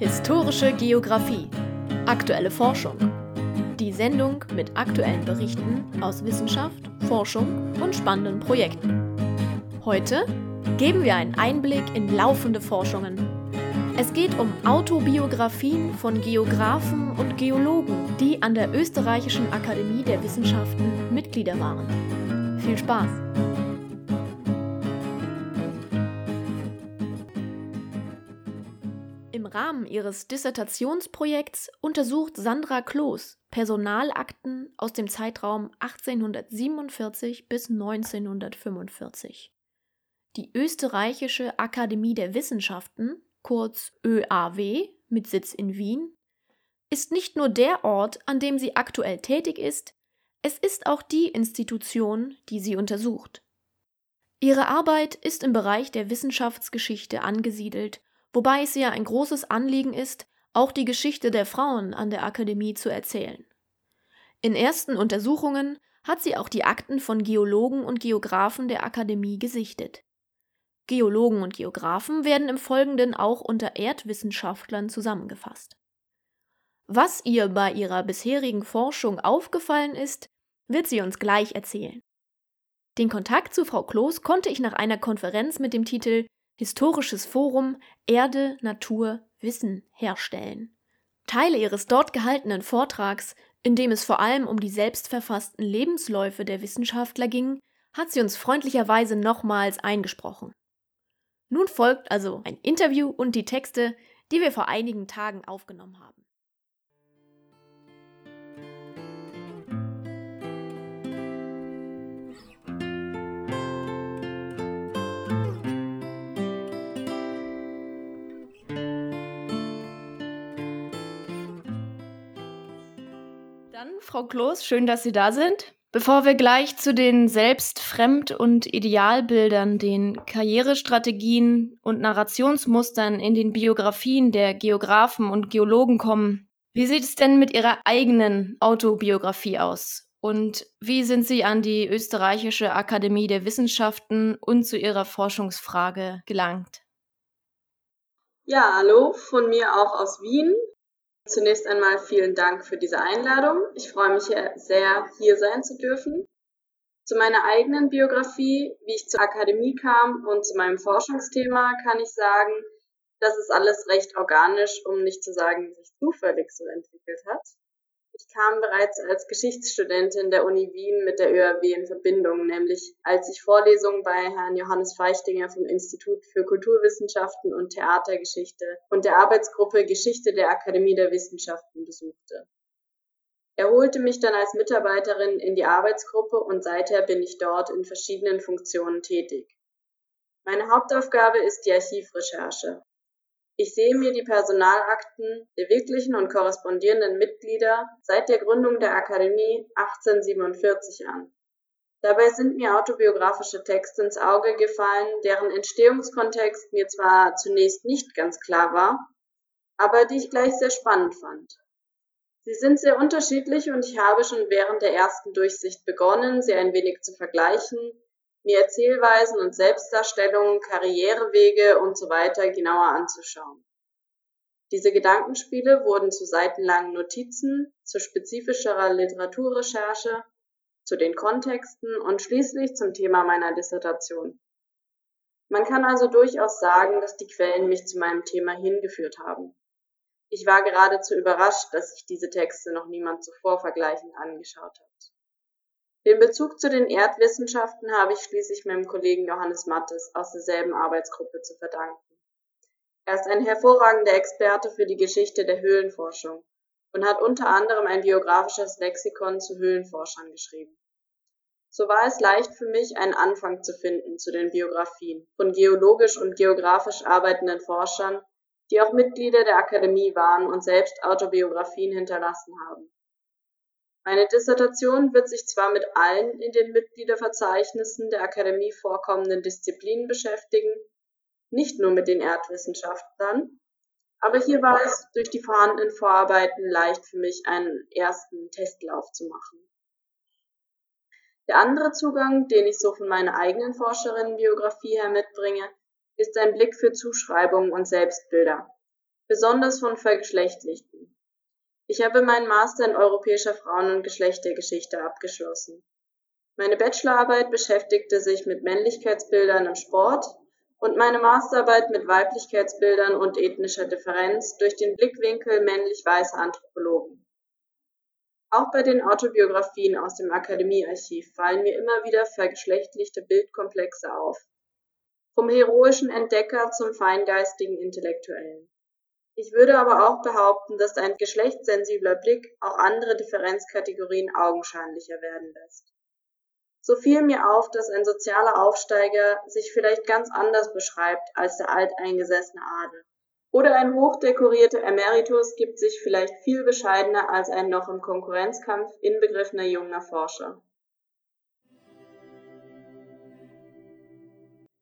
Historische Geographie. Aktuelle Forschung. Die Sendung mit aktuellen Berichten aus Wissenschaft, Forschung und spannenden Projekten. Heute geben wir einen Einblick in laufende Forschungen. Es geht um Autobiografien von Geographen und Geologen, die an der Österreichischen Akademie der Wissenschaften Mitglieder waren. Viel Spaß! Rahmen ihres Dissertationsprojekts untersucht Sandra Kloß Personalakten aus dem Zeitraum 1847 bis 1945. Die Österreichische Akademie der Wissenschaften, kurz ÖAW, mit Sitz in Wien, ist nicht nur der Ort, an dem sie aktuell tätig ist, es ist auch die Institution, die sie untersucht. Ihre Arbeit ist im Bereich der Wissenschaftsgeschichte angesiedelt wobei es ihr ein großes Anliegen ist, auch die Geschichte der Frauen an der Akademie zu erzählen. In ersten Untersuchungen hat sie auch die Akten von Geologen und Geographen der Akademie gesichtet. Geologen und Geographen werden im Folgenden auch unter Erdwissenschaftlern zusammengefasst. Was ihr bei ihrer bisherigen Forschung aufgefallen ist, wird sie uns gleich erzählen. Den Kontakt zu Frau Kloß konnte ich nach einer Konferenz mit dem Titel Historisches Forum Erde, Natur, Wissen herstellen. Teile ihres dort gehaltenen Vortrags, in dem es vor allem um die selbstverfassten Lebensläufe der Wissenschaftler ging, hat sie uns freundlicherweise nochmals eingesprochen. Nun folgt also ein Interview und die Texte, die wir vor einigen Tagen aufgenommen haben. Frau Kloß, schön, dass Sie da sind. Bevor wir gleich zu den Selbstfremd- und Idealbildern, den Karrierestrategien und Narrationsmustern in den Biografien der Geographen und Geologen kommen, wie sieht es denn mit Ihrer eigenen Autobiografie aus? Und wie sind Sie an die Österreichische Akademie der Wissenschaften und zu Ihrer Forschungsfrage gelangt? Ja, hallo, von mir auch aus Wien. Zunächst einmal vielen Dank für diese Einladung. Ich freue mich sehr, hier sein zu dürfen. Zu meiner eigenen Biografie, wie ich zur Akademie kam und zu meinem Forschungsthema kann ich sagen, dass es alles recht organisch, um nicht zu sagen, sich zufällig so entwickelt hat. Ich kam bereits als Geschichtsstudentin der Uni Wien mit der ÖAW in Verbindung, nämlich als ich Vorlesungen bei Herrn Johannes Feichtinger vom Institut für Kulturwissenschaften und Theatergeschichte und der Arbeitsgruppe Geschichte der Akademie der Wissenschaften besuchte. Er holte mich dann als Mitarbeiterin in die Arbeitsgruppe und seither bin ich dort in verschiedenen Funktionen tätig. Meine Hauptaufgabe ist die Archivrecherche. Ich sehe mir die Personalakten der wirklichen und korrespondierenden Mitglieder seit der Gründung der Akademie 1847 an. Dabei sind mir autobiografische Texte ins Auge gefallen, deren Entstehungskontext mir zwar zunächst nicht ganz klar war, aber die ich gleich sehr spannend fand. Sie sind sehr unterschiedlich und ich habe schon während der ersten Durchsicht begonnen, sie ein wenig zu vergleichen, mir Erzählweisen und Selbstdarstellungen, Karrierewege und so weiter genauer anzuschauen. Diese Gedankenspiele wurden zu seitenlangen Notizen, zu spezifischerer Literaturrecherche, zu den Kontexten und schließlich zum Thema meiner Dissertation. Man kann also durchaus sagen, dass die Quellen mich zu meinem Thema hingeführt haben. Ich war geradezu überrascht, dass sich diese Texte noch niemand zuvor vergleichend angeschaut hat. Den Bezug zu den Erdwissenschaften habe ich schließlich meinem Kollegen Johannes Mattes aus derselben Arbeitsgruppe zu verdanken. Er ist ein hervorragender Experte für die Geschichte der Höhlenforschung und hat unter anderem ein biografisches Lexikon zu Höhlenforschern geschrieben. So war es leicht für mich, einen Anfang zu finden zu den Biografien von geologisch und geografisch arbeitenden Forschern, die auch Mitglieder der Akademie waren und selbst Autobiografien hinterlassen haben. Meine Dissertation wird sich zwar mit allen in den Mitgliederverzeichnissen der Akademie vorkommenden Disziplinen beschäftigen, nicht nur mit den Erdwissenschaftlern, aber hier war es durch die vorhandenen Vorarbeiten leicht für mich, einen ersten Testlauf zu machen. Der andere Zugang, den ich so von meiner eigenen Forscherinnenbiografie her mitbringe, ist ein Blick für Zuschreibungen und Selbstbilder. besonders von Vergeschlechtlichten. Ich habe meinen Master in europäischer Frauen- und Geschlechtergeschichte abgeschlossen. Meine Bachelorarbeit beschäftigte sich mit Männlichkeitsbildern im Sport und meine Masterarbeit mit Weiblichkeitsbildern und ethnischer Differenz durch den Blickwinkel männlich-weißer Anthropologen. Auch bei den Autobiografien aus dem Akademiearchiv fallen mir immer wieder vergeschlechtlichte Bildkomplexe auf. Vom heroischen Entdecker zum feingeistigen Intellektuellen. Ich würde aber auch behaupten, dass ein geschlechtssensibler Blick auch andere Differenzkategorien augenscheinlicher werden lässt. So fiel mir auf, dass ein sozialer Aufsteiger sich vielleicht ganz anders beschreibt als der alteingesessene Adel. Oder ein hochdekorierter Emeritus gibt sich vielleicht viel bescheidener als ein noch im Konkurrenzkampf inbegriffener junger Forscher.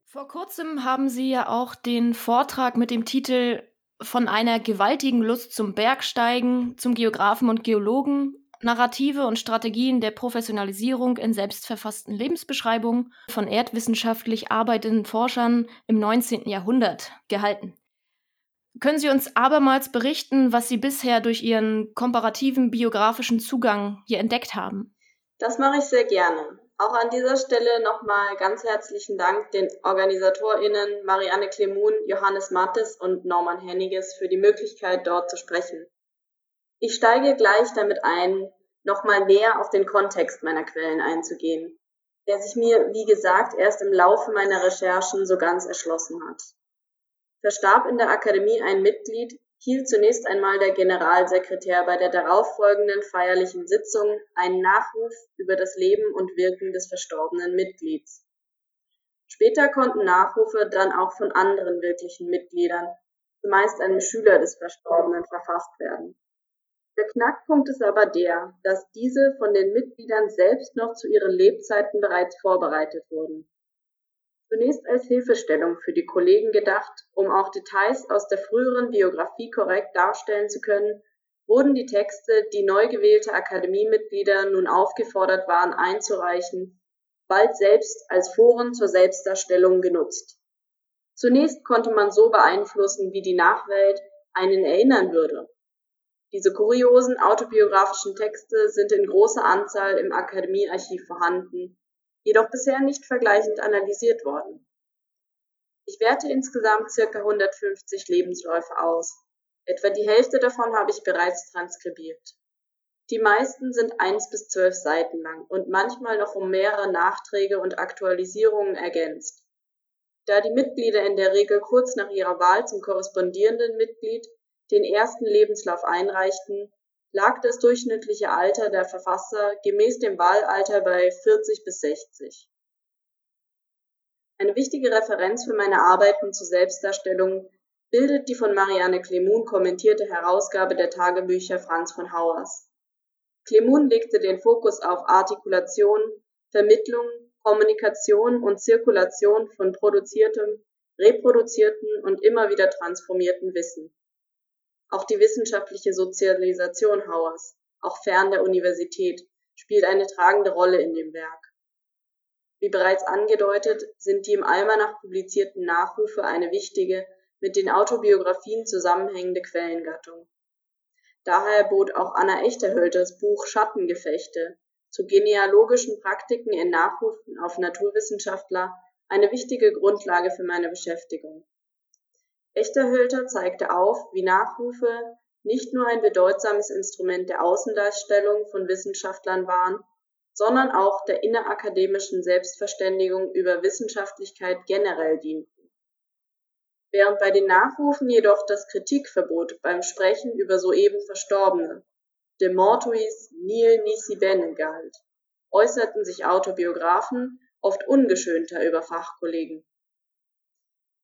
Vor kurzem haben Sie ja auch den Vortrag mit dem Titel Von einer gewaltigen Lust zum Bergsteigen zum Geografen und Geologen Narrative und Strategien der Professionalisierung in selbstverfassten Lebensbeschreibungen von erdwissenschaftlich arbeitenden Forschern im 19. Jahrhundert gehalten. Können Sie uns abermals berichten, was Sie bisher durch Ihren komparativen biografischen Zugang hier entdeckt haben? Das mache ich sehr gerne. Auch an dieser Stelle nochmal ganz herzlichen Dank den OrganisatorInnen Marianne Klemun, Johannes Mattes und Norman Henniges für die Möglichkeit, dort zu sprechen. Ich steige gleich damit ein, nochmal näher auf den Kontext meiner Quellen einzugehen, der sich mir, wie gesagt, erst im Laufe meiner Recherchen so ganz erschlossen hat. Verstarb in der Akademie ein Mitglied, hielt zunächst einmal der Generalsekretär bei der darauffolgenden feierlichen Sitzung einen Nachruf über das Leben und Wirken des verstorbenen Mitglieds. Später konnten Nachrufe dann auch von anderen wirklichen Mitgliedern, zumeist einem Schüler des Verstorbenen, verfasst werden. Der Knackpunkt ist aber der, dass diese von den Mitgliedern selbst noch zu ihren Lebzeiten bereits vorbereitet wurden. Zunächst als Hilfestellung für die Kollegen gedacht, um auch Details aus der früheren Biografie korrekt darstellen zu können, wurden die Texte, die neu gewählte Akademiemitglieder nun aufgefordert waren einzureichen, bald selbst als Foren zur Selbstdarstellung genutzt. Zunächst konnte man so beeinflussen, wie die Nachwelt einen erinnern würde. Diese kuriosen autobiografischen Texte sind in großer Anzahl im Akademiearchiv vorhanden, jedoch bisher nicht vergleichend analysiert worden. Ich werte insgesamt circa 150 Lebensläufe aus. Etwa die Hälfte davon habe ich bereits transkribiert. Die meisten sind eins bis zwölf Seiten lang und manchmal noch um mehrere Nachträge und Aktualisierungen ergänzt. Da die Mitglieder in der Regel kurz nach ihrer Wahl zum korrespondierenden Mitglied den ersten Lebenslauf einreichten, lag das durchschnittliche Alter der Verfasser gemäß dem Wahlalter bei 40 bis 60. Eine wichtige Referenz für meine Arbeiten zur Selbstdarstellung bildet die von Marianne Clemun kommentierte Herausgabe der Tagebücher Franz von Hauers. Clemun legte den Fokus auf Artikulation, Vermittlung, Kommunikation und Zirkulation von produziertem, reproduzierten und immer wieder transformierten Wissen. Auch die wissenschaftliche Sozialisation Hauers, auch fern der Universität, spielt eine tragende Rolle in dem Werk. Wie bereits angedeutet, sind die im Almanach publizierten Nachrufe eine wichtige, mit den Autobiografien zusammenhängende Quellengattung. Daher bot auch Anna Echterhölters Buch Schattengefechte zu genealogischen Praktiken in Nachrufen auf Naturwissenschaftler eine wichtige Grundlage für meine Beschäftigung. Echterhölter zeigte auf, wie Nachrufe nicht nur ein bedeutsames Instrument der Außendarstellung von Wissenschaftlern waren, sondern auch der innerakademischen Selbstverständigung über Wissenschaftlichkeit generell dienten. Während bei den Nachrufen jedoch das Kritikverbot beim Sprechen über soeben Verstorbene, de mortuis nil nisi bene galt, äußerten sich Autobiografen oft ungeschönter über Fachkollegen.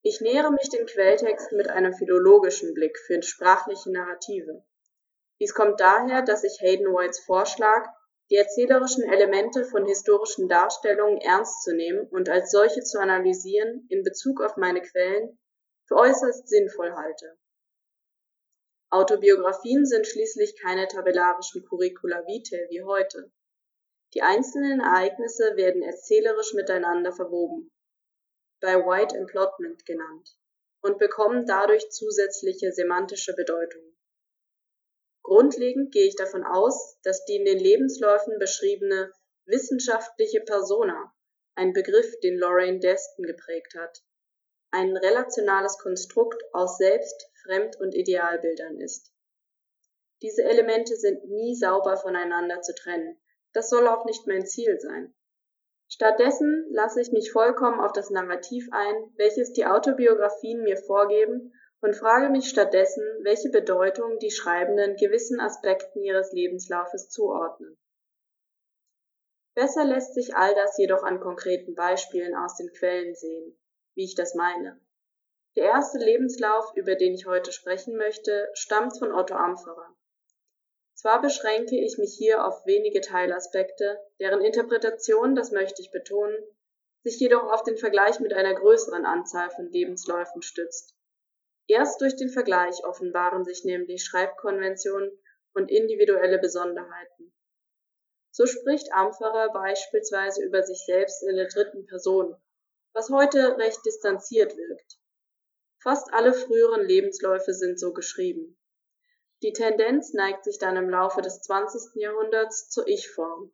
Ich nähere mich den Quelltexten mit einem philologischen Blick für sprachliche Narrative. Dies kommt daher, dass ich Hayden Whites Vorschlag, die erzählerischen Elemente von historischen Darstellungen ernst zu nehmen und als solche zu analysieren in Bezug auf meine Quellen, für äußerst sinnvoll halte. Autobiografien sind schließlich keine tabellarischen Curricula vitae wie heute. Die einzelnen Ereignisse werden erzählerisch miteinander verwoben bei White Emplotment genannt. und bekommen dadurch zusätzliche semantische Bedeutung. Grundlegend gehe ich davon aus, dass die in den Lebensläufen beschriebene wissenschaftliche Persona, ein Begriff, den Lorraine Deston geprägt hat, ein relationales Konstrukt aus Selbst-, Fremd- und Idealbildern ist. Diese Elemente sind nie sauber voneinander zu trennen, das soll auch nicht mein Ziel sein. Stattdessen lasse ich mich vollkommen auf das Narrativ ein, welches die Autobiografien mir vorgeben und frage mich stattdessen, welche Bedeutung die Schreibenden gewissen Aspekten ihres Lebenslaufes zuordnen. Besser lässt sich all das jedoch an konkreten Beispielen aus den Quellen sehen, wie ich das meine. Der erste Lebenslauf, über den ich heute sprechen möchte, stammt von Otto Ampferer. Zwar beschränke ich mich hier auf wenige Teilaspekte, deren Interpretation, das möchte ich betonen, sich jedoch auf den Vergleich mit einer größeren Anzahl von Lebensläufen stützt. Erst durch den Vergleich offenbaren sich nämlich Schreibkonventionen und individuelle Besonderheiten. So spricht Ampferer beispielsweise über sich selbst in der dritten Person, was heute recht distanziert wirkt. Fast alle früheren Lebensläufe sind so geschrieben. Die Tendenz neigt sich dann im Laufe des 20. Jahrhunderts zur Ich-Form.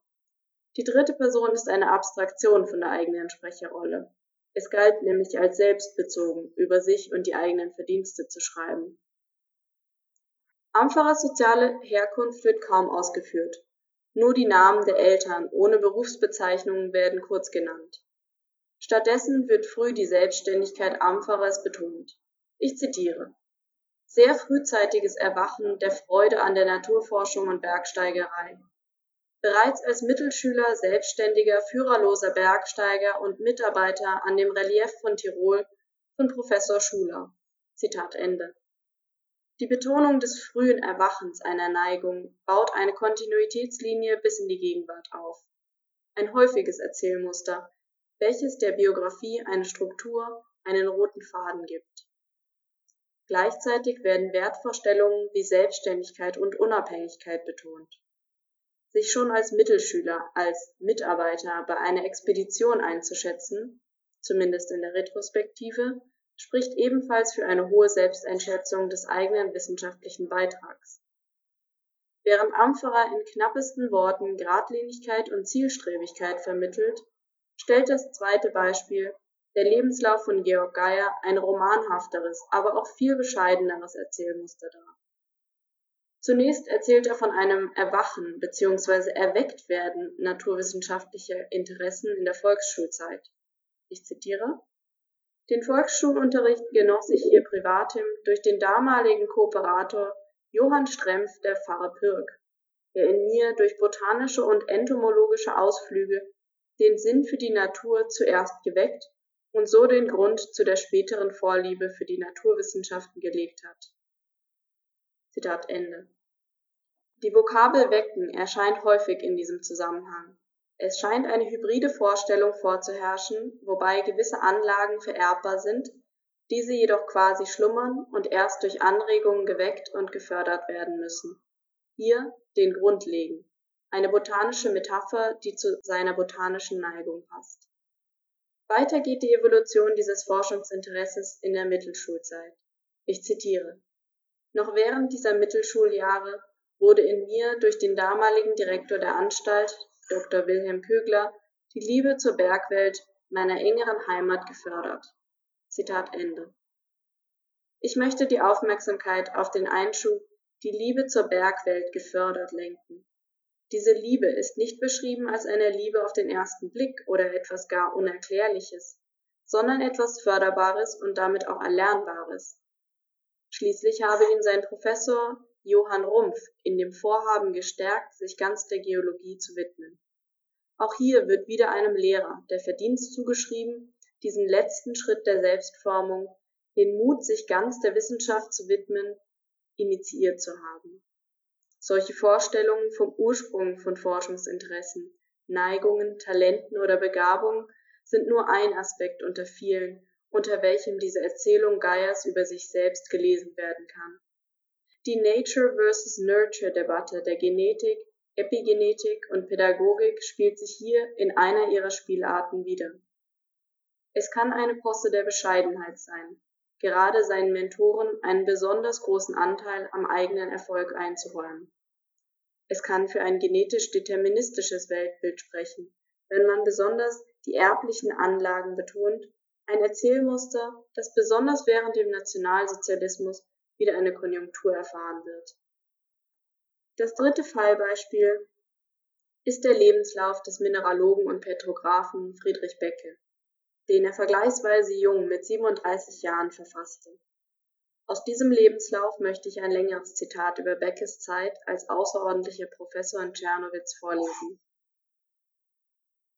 Die dritte Person ist eine Abstraktion von der eigenen Sprecherrolle. Es galt nämlich als selbstbezogen, über sich und die eigenen Verdienste zu schreiben. Ampferers soziale Herkunft wird kaum ausgeführt. Nur die Namen der Eltern ohne Berufsbezeichnungen werden kurz genannt. Stattdessen wird früh die Selbstständigkeit Ampferers betont. Ich zitiere sehr frühzeitiges Erwachen der Freude an der Naturforschung und Bergsteigerei. Bereits als Mittelschüler selbstständiger, führerloser Bergsteiger und Mitarbeiter an dem Relief von Tirol von Professor Schuler. Zitat Ende. Die Betonung des frühen Erwachens einer Neigung baut eine Kontinuitätslinie bis in die Gegenwart auf. Ein häufiges Erzählmuster, welches der Biografie eine Struktur, einen roten Faden gibt. Gleichzeitig werden Wertvorstellungen wie Selbstständigkeit und Unabhängigkeit betont. Sich schon als Mittelschüler, als Mitarbeiter bei einer Expedition einzuschätzen, zumindest in der Retrospektive, spricht ebenfalls für eine hohe Selbsteinschätzung des eigenen wissenschaftlichen Beitrags. Während Ampferer in knappesten Worten Gradlinigkeit und Zielstrebigkeit vermittelt, stellt das zweite Beispiel der Lebenslauf von Georg Geier ein romanhafteres, aber auch viel bescheideneres Erzählmuster dar. Zunächst erzählt er von einem Erwachen bzw. Erwecktwerden naturwissenschaftlicher Interessen in der Volksschulzeit. Ich zitiere Den Volksschulunterricht genoss ich hier privatim durch den damaligen Kooperator Johann Strempf der Pfarrer Pirk, der in mir durch botanische und entomologische Ausflüge den Sinn für die Natur zuerst geweckt und so den Grund zu der späteren Vorliebe für die Naturwissenschaften gelegt hat. Zitat Ende. Die Vokabel wecken erscheint häufig in diesem Zusammenhang. Es scheint eine hybride Vorstellung vorzuherrschen, wobei gewisse Anlagen vererbbar sind, diese jedoch quasi schlummern und erst durch Anregungen geweckt und gefördert werden müssen. Hier den Grund legen, eine botanische Metapher, die zu seiner botanischen Neigung passt. Weiter geht die Evolution dieses Forschungsinteresses in der Mittelschulzeit. Ich zitiere: Noch während dieser Mittelschuljahre wurde in mir durch den damaligen Direktor der Anstalt, Dr. Wilhelm Kögler, die Liebe zur Bergwelt, meiner engeren Heimat, gefördert. Zitat Ende. Ich möchte die Aufmerksamkeit auf den Einschub die Liebe zur Bergwelt gefördert lenken. Diese Liebe ist nicht beschrieben als eine Liebe auf den ersten Blick oder etwas gar Unerklärliches, sondern etwas Förderbares und damit auch Erlernbares. Schließlich habe ihn sein Professor Johann Rumpf in dem Vorhaben gestärkt, sich ganz der Geologie zu widmen. Auch hier wird wieder einem Lehrer der Verdienst zugeschrieben, diesen letzten Schritt der Selbstformung, den Mut, sich ganz der Wissenschaft zu widmen, initiiert zu haben. Solche Vorstellungen vom Ursprung von Forschungsinteressen, Neigungen, Talenten oder Begabungen sind nur ein Aspekt unter vielen, unter welchem diese Erzählung Geiers über sich selbst gelesen werden kann. Die Nature versus Nurture Debatte der Genetik, Epigenetik und Pädagogik spielt sich hier in einer ihrer Spielarten wieder. Es kann eine Posse der Bescheidenheit sein, gerade seinen Mentoren einen besonders großen Anteil am eigenen Erfolg einzuräumen. Es kann für ein genetisch deterministisches Weltbild sprechen, wenn man besonders die erblichen Anlagen betont, ein Erzählmuster, das besonders während dem Nationalsozialismus wieder eine Konjunktur erfahren wird. Das dritte Fallbeispiel ist der Lebenslauf des Mineralogen und Petrographen Friedrich Becke, den er vergleichsweise jung mit 37 Jahren verfasste. Aus diesem Lebenslauf möchte ich ein längeres Zitat über Beckes Zeit als außerordentlicher Professor in Tschernowitz vorlesen.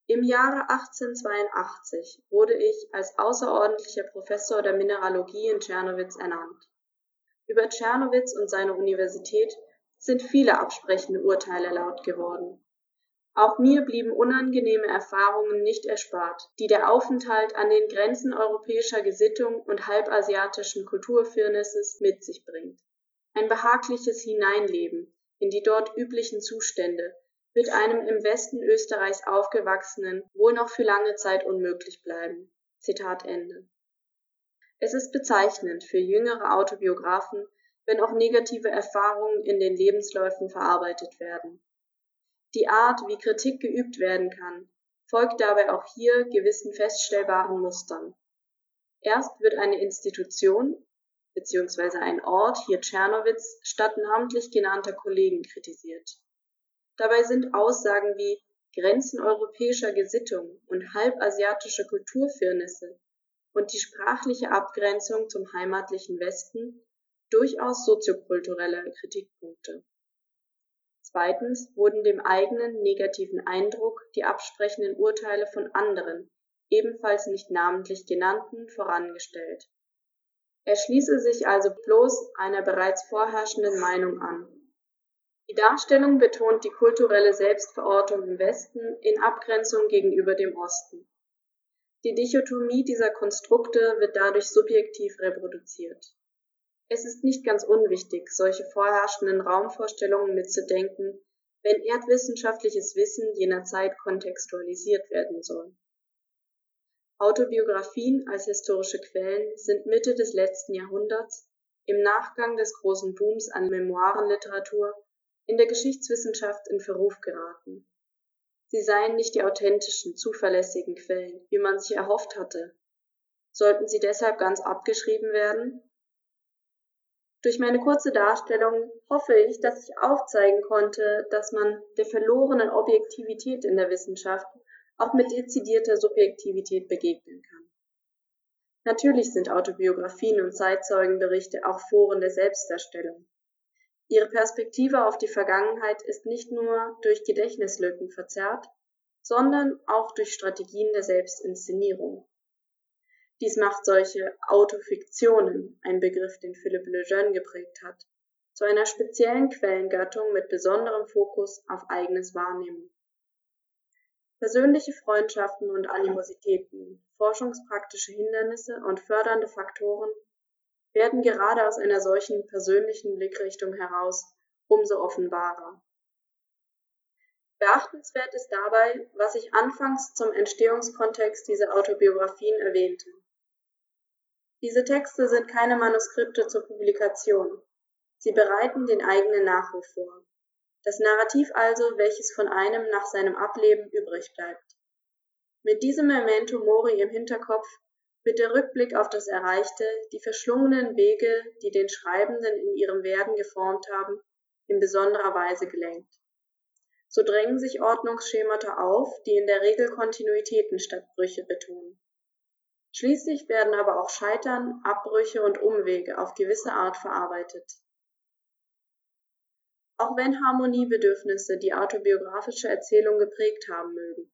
Im Jahre 1882 wurde ich als außerordentlicher Professor der Mineralogie in Tschernowitz ernannt. Über Tschernowitz und seine Universität sind viele absprechende Urteile laut geworden. Auch mir blieben unangenehme Erfahrungen nicht erspart, die der Aufenthalt an den Grenzen europäischer Gesittung und halbasiatischen Kulturfirnisses mit sich bringt. Ein behagliches Hineinleben in die dort üblichen Zustände wird einem im Westen Österreichs aufgewachsenen wohl noch für lange Zeit unmöglich bleiben. Zitat Ende. Es ist bezeichnend für jüngere Autobiografen, wenn auch negative Erfahrungen in den Lebensläufen verarbeitet werden. Die Art, wie Kritik geübt werden kann, folgt dabei auch hier gewissen feststellbaren Mustern. Erst wird eine Institution bzw. ein Ort, hier Tschernowitz, statt namentlich genannter Kollegen kritisiert. Dabei sind Aussagen wie Grenzen europäischer Gesittung und halbasiatische Kulturfirnisse und die sprachliche Abgrenzung zum heimatlichen Westen durchaus soziokulturelle Kritikpunkte. Zweitens wurden dem eigenen negativen Eindruck die absprechenden Urteile von anderen, ebenfalls nicht namentlich genannten, vorangestellt. Er schließe sich also bloß einer bereits vorherrschenden Meinung an. Die Darstellung betont die kulturelle Selbstverortung im Westen in Abgrenzung gegenüber dem Osten. Die Dichotomie dieser Konstrukte wird dadurch subjektiv reproduziert. Es ist nicht ganz unwichtig, solche vorherrschenden Raumvorstellungen mitzudenken, wenn erdwissenschaftliches Wissen jener Zeit kontextualisiert werden soll. Autobiografien als historische Quellen sind Mitte des letzten Jahrhunderts, im Nachgang des großen Booms an Memoirenliteratur, in der Geschichtswissenschaft in Verruf geraten. Sie seien nicht die authentischen, zuverlässigen Quellen, wie man sich erhofft hatte. Sollten sie deshalb ganz abgeschrieben werden? Durch meine kurze Darstellung hoffe ich, dass ich aufzeigen konnte, dass man der verlorenen Objektivität in der Wissenschaft auch mit dezidierter Subjektivität begegnen kann. Natürlich sind Autobiografien und Zeitzeugenberichte auch Foren der Selbstdarstellung. Ihre Perspektive auf die Vergangenheit ist nicht nur durch Gedächtnislücken verzerrt, sondern auch durch Strategien der Selbstinszenierung. Dies macht solche Autofiktionen, ein Begriff, den Philippe Lejeune geprägt hat, zu einer speziellen Quellengattung mit besonderem Fokus auf eigenes Wahrnehmen. Persönliche Freundschaften und Animositäten, forschungspraktische Hindernisse und fördernde Faktoren werden gerade aus einer solchen persönlichen Blickrichtung heraus umso offenbarer. Beachtenswert ist dabei, was ich anfangs zum Entstehungskontext dieser Autobiografien erwähnte. Diese Texte sind keine Manuskripte zur Publikation. Sie bereiten den eigenen Nachruf vor. Das Narrativ also, welches von einem nach seinem Ableben übrig bleibt. Mit diesem Memento Mori im Hinterkopf wird der Rückblick auf das Erreichte, die verschlungenen Wege, die den Schreibenden in ihrem Werden geformt haben, in besonderer Weise gelenkt. So drängen sich Ordnungsschemata auf, die in der Regel Kontinuitäten statt Brüche betonen. Schließlich werden aber auch Scheitern, Abbrüche und Umwege auf gewisse Art verarbeitet. Auch wenn Harmoniebedürfnisse die autobiografische Erzählung geprägt haben mögen.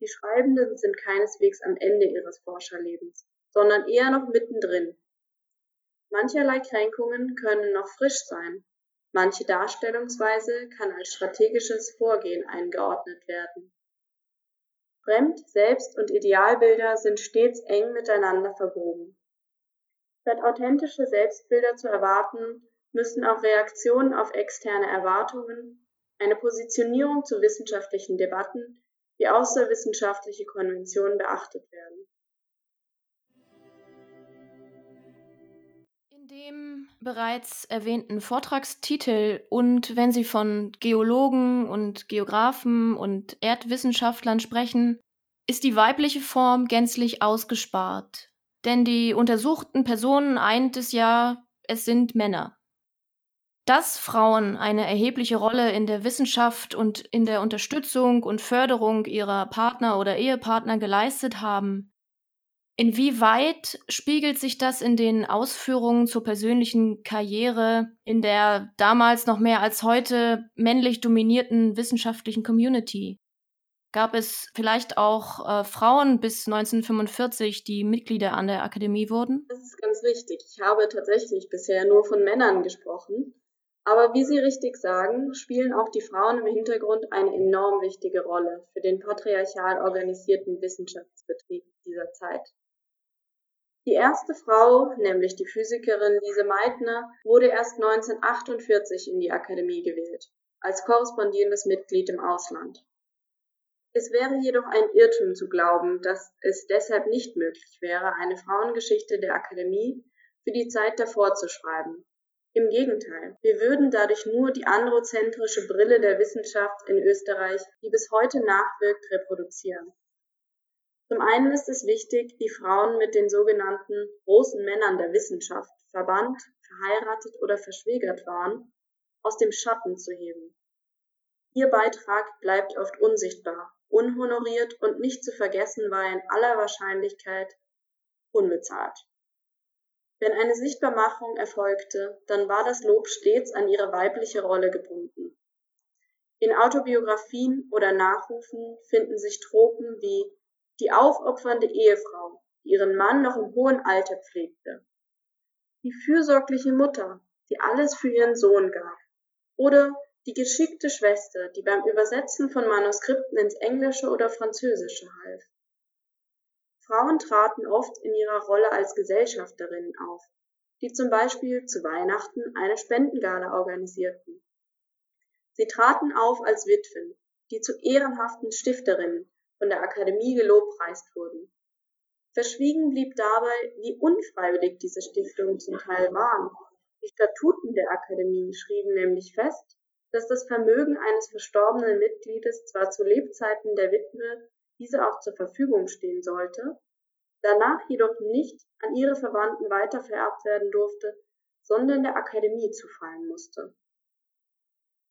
Die Schreibenden sind keineswegs am Ende ihres Forscherlebens, sondern eher noch mittendrin. Mancherlei Kränkungen können noch frisch sein, manche Darstellungsweise kann als strategisches Vorgehen eingeordnet werden. Fremd-, Selbst- und Idealbilder sind stets eng miteinander verwoben. Statt authentische Selbstbilder zu erwarten, müssen auch Reaktionen auf externe Erwartungen, eine Positionierung zu wissenschaftlichen Debatten wie außerwissenschaftliche Konventionen beachtet werden. Bereits erwähnten Vortragstitel und wenn Sie von Geologen und Geographen und Erdwissenschaftlern sprechen, ist die weibliche Form gänzlich ausgespart. Denn die untersuchten Personen eint es ja, es sind Männer. Dass Frauen eine erhebliche Rolle in der Wissenschaft und in der Unterstützung und Förderung ihrer Partner oder Ehepartner geleistet haben, inwieweit spiegelt sich das in den Ausführungen zur persönlichen Karriere in der damals noch mehr als heute männlich dominierten wissenschaftlichen Community? Gab es vielleicht auch äh, Frauen bis 1945, die Mitglieder an der Akademie wurden? Das ist ganz richtig. Ich habe tatsächlich bisher nur von Männern gesprochen. Aber wie Sie richtig sagen, spielen auch die Frauen im Hintergrund eine enorm wichtige Rolle für den patriarchal organisierten Wissenschaftsbetrieb dieser Zeit. Die erste Frau, nämlich die Physikerin Lise Meitner, wurde erst 1948 in die Akademie gewählt, als korrespondierendes Mitglied im Ausland. Es wäre jedoch ein Irrtum zu glauben, dass es deshalb nicht möglich wäre, eine Frauengeschichte der Akademie für die Zeit davor zu schreiben, im Gegenteil, wir würden dadurch nur die androzentrische Brille der Wissenschaft in Österreich, die bis heute nachwirkt, reproduzieren. Zum einen ist es wichtig, die Frauen mit den sogenannten großen Männern der Wissenschaft verbannt, verheiratet oder verschwägert waren, aus dem Schatten zu heben. Ihr Beitrag bleibt oft unsichtbar, unhonoriert und nicht zu vergessen war in aller Wahrscheinlichkeit unbezahlt. Wenn eine Sichtbarmachung erfolgte, dann war das Lob stets an ihre weibliche Rolle gebunden. In Autobiografien oder Nachrufen finden sich Tropen wie die aufopfernde Ehefrau, die ihren Mann noch im hohen Alter pflegte, die fürsorgliche Mutter, die alles für ihren Sohn gab, oder die geschickte Schwester, die beim Übersetzen von Manuskripten ins Englische oder Französische half. Frauen traten oft in ihrer Rolle als Gesellschafterinnen auf, die zum Beispiel zu Weihnachten eine Spendengala organisierten. Sie traten auf als Witwen, die zu ehrenhaften Stifterinnen von der Akademie gelobpreist wurden. Verschwiegen blieb dabei, wie unfreiwillig diese Stiftungen zum Teil waren. Die Statuten der Akademie schrieben nämlich fest, dass das Vermögen eines verstorbenen Mitgliedes zwar zu Lebzeiten der Witwe diese auch zur Verfügung stehen sollte, danach jedoch nicht an ihre Verwandten weitervererbt werden durfte, sondern der Akademie zufallen musste.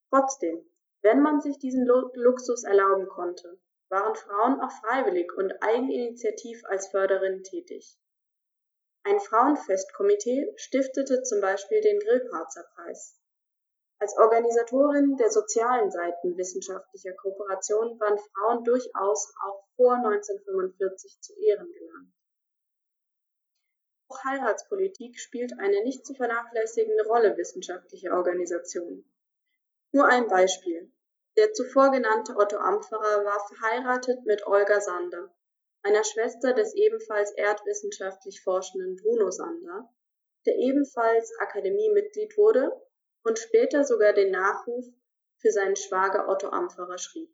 Trotzdem, wenn man sich diesen Luxus erlauben konnte, waren Frauen auch freiwillig und eigeninitiativ als Förderin tätig. Ein Frauenfestkomitee stiftete zum Beispiel den Grillparzer-Preis. Als Organisatorin der sozialen Seiten wissenschaftlicher Kooperation waren Frauen durchaus auch vor 1945 zu Ehren gelangt. Auch Heiratspolitik spielt eine nicht zu vernachlässigende Rolle wissenschaftlicher Organisationen. Nur ein Beispiel. Der zuvor genannte Otto Ampferer war verheiratet mit Olga Sander, einer Schwester des ebenfalls erdwissenschaftlich forschenden Bruno Sander, der ebenfalls Akademiemitglied wurde und später sogar den Nachruf für seinen Schwager Otto Ampferer schrieb.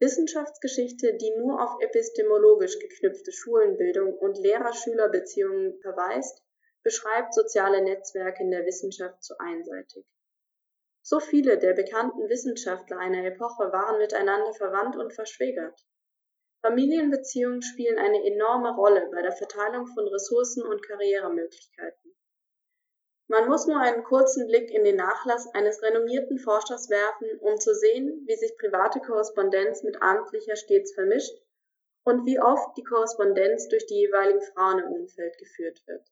Wissenschaftsgeschichte, die nur auf epistemologisch geknüpfte Schulenbildung und Lehrer-Schüler-Beziehungen verweist, beschreibt soziale Netzwerke in der Wissenschaft zu einseitig. So viele der bekannten Wissenschaftler einer Epoche waren miteinander verwandt und verschwägert. Familienbeziehungen spielen eine enorme Rolle bei der Verteilung von Ressourcen und Karrieremöglichkeiten. Man muss nur einen kurzen Blick in den Nachlass eines renommierten Forschers werfen, um zu sehen, wie sich private Korrespondenz mit amtlicher stets vermischt und wie oft die Korrespondenz durch die jeweiligen Frauen im Umfeld geführt wird.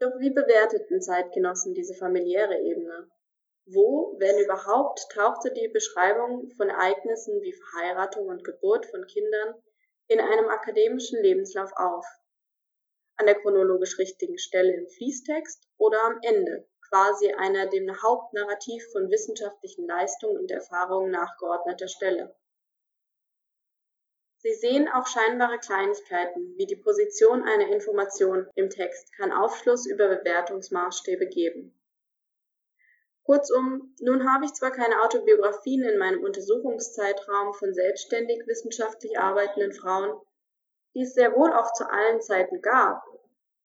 Doch wie bewerteten Zeitgenossen diese familiäre Ebene? Wo, wenn überhaupt, tauchte die Beschreibung von Ereignissen wie Verheiratung und Geburt von Kindern in einem akademischen Lebenslauf auf? an der chronologisch richtigen Stelle im Fließtext oder am Ende, quasi einer dem Hauptnarrativ von wissenschaftlichen Leistungen und Erfahrungen nachgeordneter Stelle. Sie sehen auch scheinbare Kleinigkeiten, wie die Position einer Information im Text kann Aufschluss über Bewertungsmaßstäbe geben. Kurzum, nun habe ich zwar keine Autobiografien in meinem Untersuchungszeitraum von selbstständig wissenschaftlich arbeitenden Frauen, die es sehr wohl auch zu allen Zeiten gab,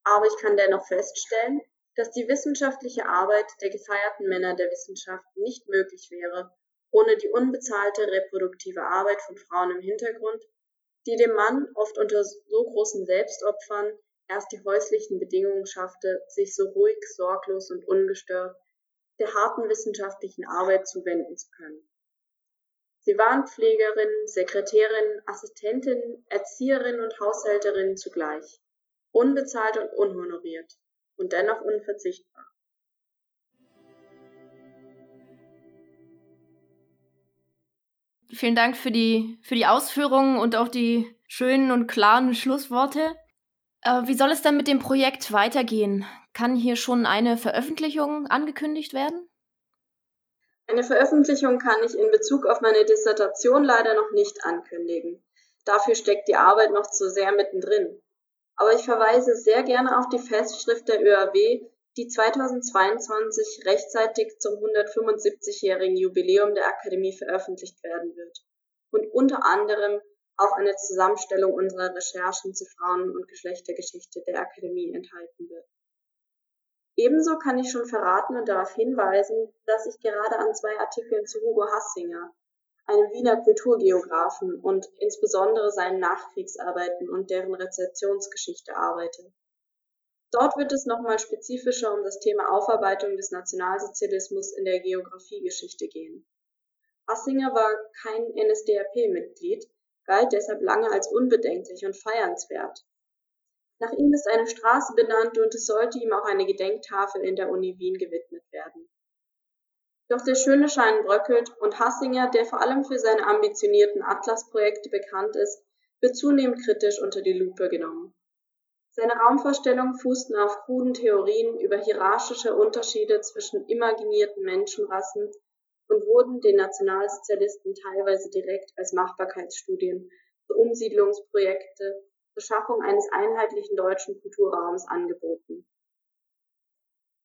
aber ich kann dennoch feststellen, dass die wissenschaftliche Arbeit der gefeierten Männer der Wissenschaft nicht möglich wäre, ohne die unbezahlte reproduktive Arbeit von Frauen im Hintergrund, die dem Mann oft unter so großen Selbstopfern erst die häuslichen Bedingungen schaffte, sich so ruhig, sorglos und ungestört der harten wissenschaftlichen Arbeit zuwenden zu können. Sie waren Pflegerin, Sekretärin, Assistentin, Erzieherin und Haushälterin zugleich, unbezahlt und unhonoriert und dennoch unverzichtbar. Vielen Dank für die, für die Ausführungen und auch die schönen und klaren Schlussworte. Äh, wie soll es dann mit dem Projekt weitergehen? Kann hier schon eine Veröffentlichung angekündigt werden? Eine Veröffentlichung kann ich in Bezug auf meine Dissertation leider noch nicht ankündigen. Dafür steckt die Arbeit noch zu sehr mittendrin. Aber ich verweise sehr gerne auf die Festschrift der ÖAW, die 2022 rechtzeitig zum 175-jährigen Jubiläum der Akademie veröffentlicht werden wird und unter anderem auch eine Zusammenstellung unserer Recherchen zu Frauen- und Geschlechtergeschichte der Akademie enthalten wird. Ebenso kann ich schon verraten und darauf hinweisen, dass ich gerade an zwei Artikeln zu Hugo Hassinger, einem Wiener Kulturgeografen und insbesondere seinen Nachkriegsarbeiten und deren Rezeptionsgeschichte arbeite. Dort wird es nochmal spezifischer um das Thema Aufarbeitung des Nationalsozialismus in der Geografiegeschichte gehen. Hassinger war kein NSDAP-Mitglied, galt deshalb lange als unbedenklich und feiernswert. Nach ihm ist eine Straße benannt und es sollte ihm auch eine Gedenktafel in der Uni Wien gewidmet werden. Doch der schöne Schein bröckelt und Hassinger, der vor allem für seine ambitionierten Atlas-Projekte bekannt ist, wird zunehmend kritisch unter die Lupe genommen. Seine Raumvorstellungen fußten auf kruden Theorien über hierarchische Unterschiede zwischen imaginierten Menschenrassen und wurden den Nationalsozialisten teilweise direkt als Machbarkeitsstudien für Umsiedlungsprojekte zur Schaffung eines einheitlichen deutschen Kulturraums angeboten.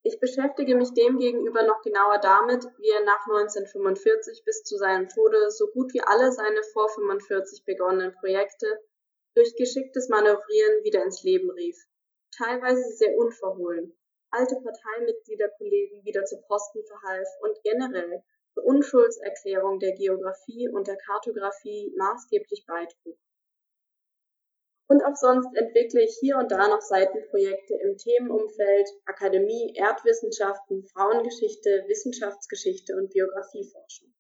Ich beschäftige mich demgegenüber noch genauer damit, wie er nach 1945 bis zu seinem Tode so gut wie alle seine vor 45 begonnenen Projekte durch geschicktes Manövrieren wieder ins Leben rief, teilweise sehr unverhohlen, alte Parteimitgliederkollegen wieder zu Posten verhalf und generell zur Unschuldserklärung der Geographie und der Kartographie maßgeblich beitrug. Und auch sonst entwickle ich hier und da noch Seitenprojekte im Themenumfeld Akademie, Erdwissenschaften, Frauengeschichte, Wissenschaftsgeschichte und Biografieforschung.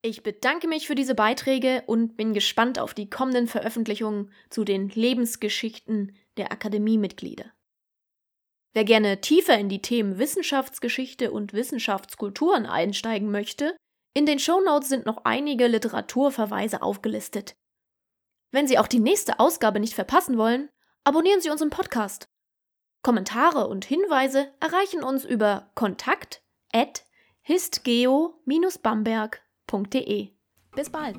Ich bedanke mich für diese Beiträge und bin gespannt auf die kommenden Veröffentlichungen zu den Lebensgeschichten der Akademiemitglieder. Wer gerne tiefer in die Themen Wissenschaftsgeschichte und Wissenschaftskulturen einsteigen möchte, in den Shownotes sind noch einige Literaturverweise aufgelistet. Wenn Sie auch die nächste Ausgabe nicht verpassen wollen, abonnieren Sie unseren Podcast. Kommentare und Hinweise erreichen uns über kontakt at histgeo-bamberg.de. Bis bald!